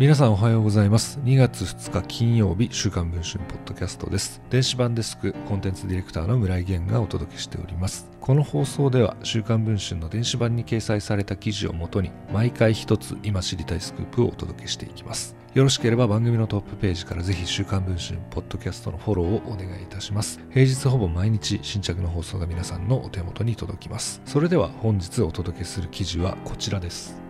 皆さんおはようございます。2月2日金曜日週刊文春ポッドキャストです。電子版デスクコンテンツディレクターの村井源がお届けしております。この放送では週刊文春の電子版に掲載された記事をもとに毎回一つ今知りたいスクープをお届けしていきます。よろしければ番組のトップページからぜひ週刊文春ポッドキャストのフォローをお願いいたします。平日ほぼ毎日新着の放送が皆さんのお手元に届きます。それでは本日お届けする記事はこちらです。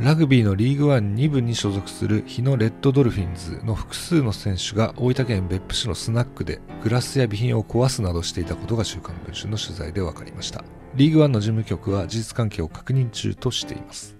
ラグビーのリーグワン2部に所属する日野レッドドルフィンズの複数の選手が大分県別府市のスナックでグラスや備品を壊すなどしていたことが週刊文春の取材で分かりました。リーグワンの事務局は事実関係を確認中としています。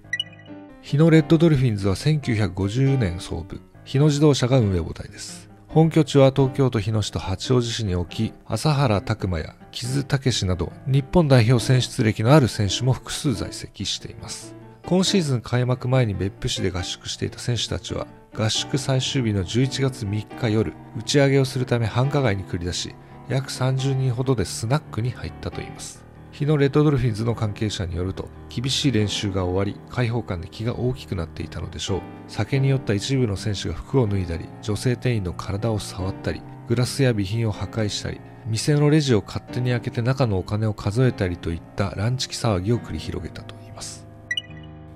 日野レッドドルフィンズは1950年創部。日野自動車が運営母体です。本拠地は東京都日野市と八王子市に置き朝原拓磨や木津武史など日本代表選出歴のある選手も複数在籍しています。今シーズン開幕前に別府市で合宿していた選手たちは合宿最終日の11月3日夜打ち上げをするため繁華街に繰り出し約30人ほどでスナックに入ったといいます。日のレッドドルフィンズの関係者によると厳しい練習が終わり開放感で気が大きくなっていたのでしょう。酒に酔った一部の選手が服を脱いだり女性店員の体を触ったりグラスや備品を破壊したり店のレジを勝手に開けて中のお金を数えたりといったランチキ騒ぎを繰り広げたと。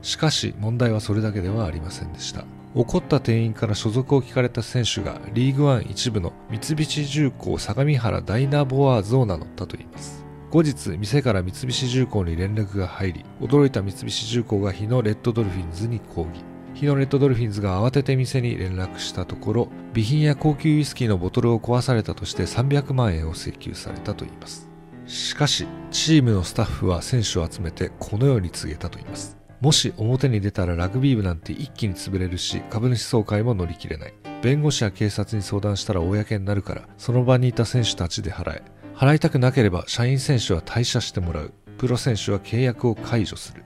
しかし問題はそれだけではありませんでした。怒った店員から所属を聞かれた選手がリーグワン一部の三菱重工相模原ダイナボワーズを名乗ったといいます。後日店から三菱重工に連絡が入り驚いた三菱重工が日野レッドドルフィンズに抗議。日野レッドドルフィンズが慌てて店に連絡したところ備品や高級ウイスキーのボトルを壊されたとして300万円を請求されたといいます。しかしチームのスタッフは選手を集めてこのように告げたといいます。もし表に出たらラグビー部なんて一気に潰れるし株主総会も乗り切れない。弁護士や警察に相談したら公になるからその場にいた選手たちで払え。払いたくなければ社員選手は退社してもらう。プロ選手は契約を解除する。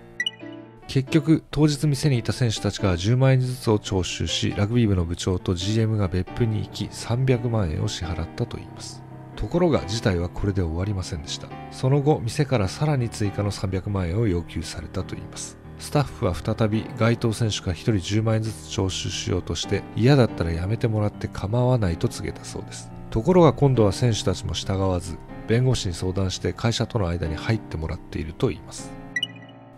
結局当日店にいた選手たちが10万円ずつを徴収しラグビー部の部長と GM が別府に行き300万円を支払ったといいます。ところが事態はこれで終わりませんでした。その後店からさらに追加の300万円を要求されたといいます。スタッフは再び該当選手が1人10万円ずつ徴収しようとして嫌だったらやめてもらって構わないと告げたそうです。ところが今度は選手たちも従わず弁護士に相談して会社との間に入ってもらっているといいます。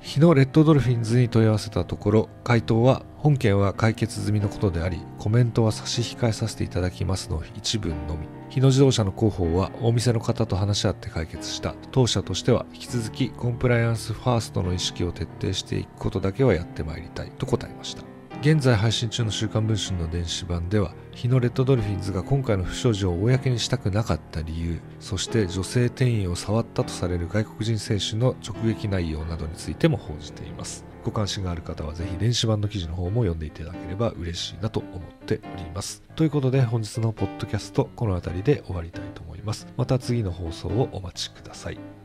日のレッドドルフィンズに問い合わせたところ回答は本件は解決済みのことでありコメントは差し控えさせていただきますの一文のみ。日野自動車の広報はお店の方と話し合って解決した。当社としては引き続きコンプライアンスファーストの意識を徹底していくことだけはやってまいりたいと答えました。現在配信中の週刊文春の電子版では日のレッドドルフィンズが今回の不祥事を公にしたくなかった理由そして女性店員を触ったとされる外国人選手の直撃内容などについても報じています。ご関心がある方はぜひ電子版の記事の方も読んでいただければ嬉しいなと思っております。ということで本日のポッドキャストこの辺りで終わりたいと思います。また次の放送をお待ちください。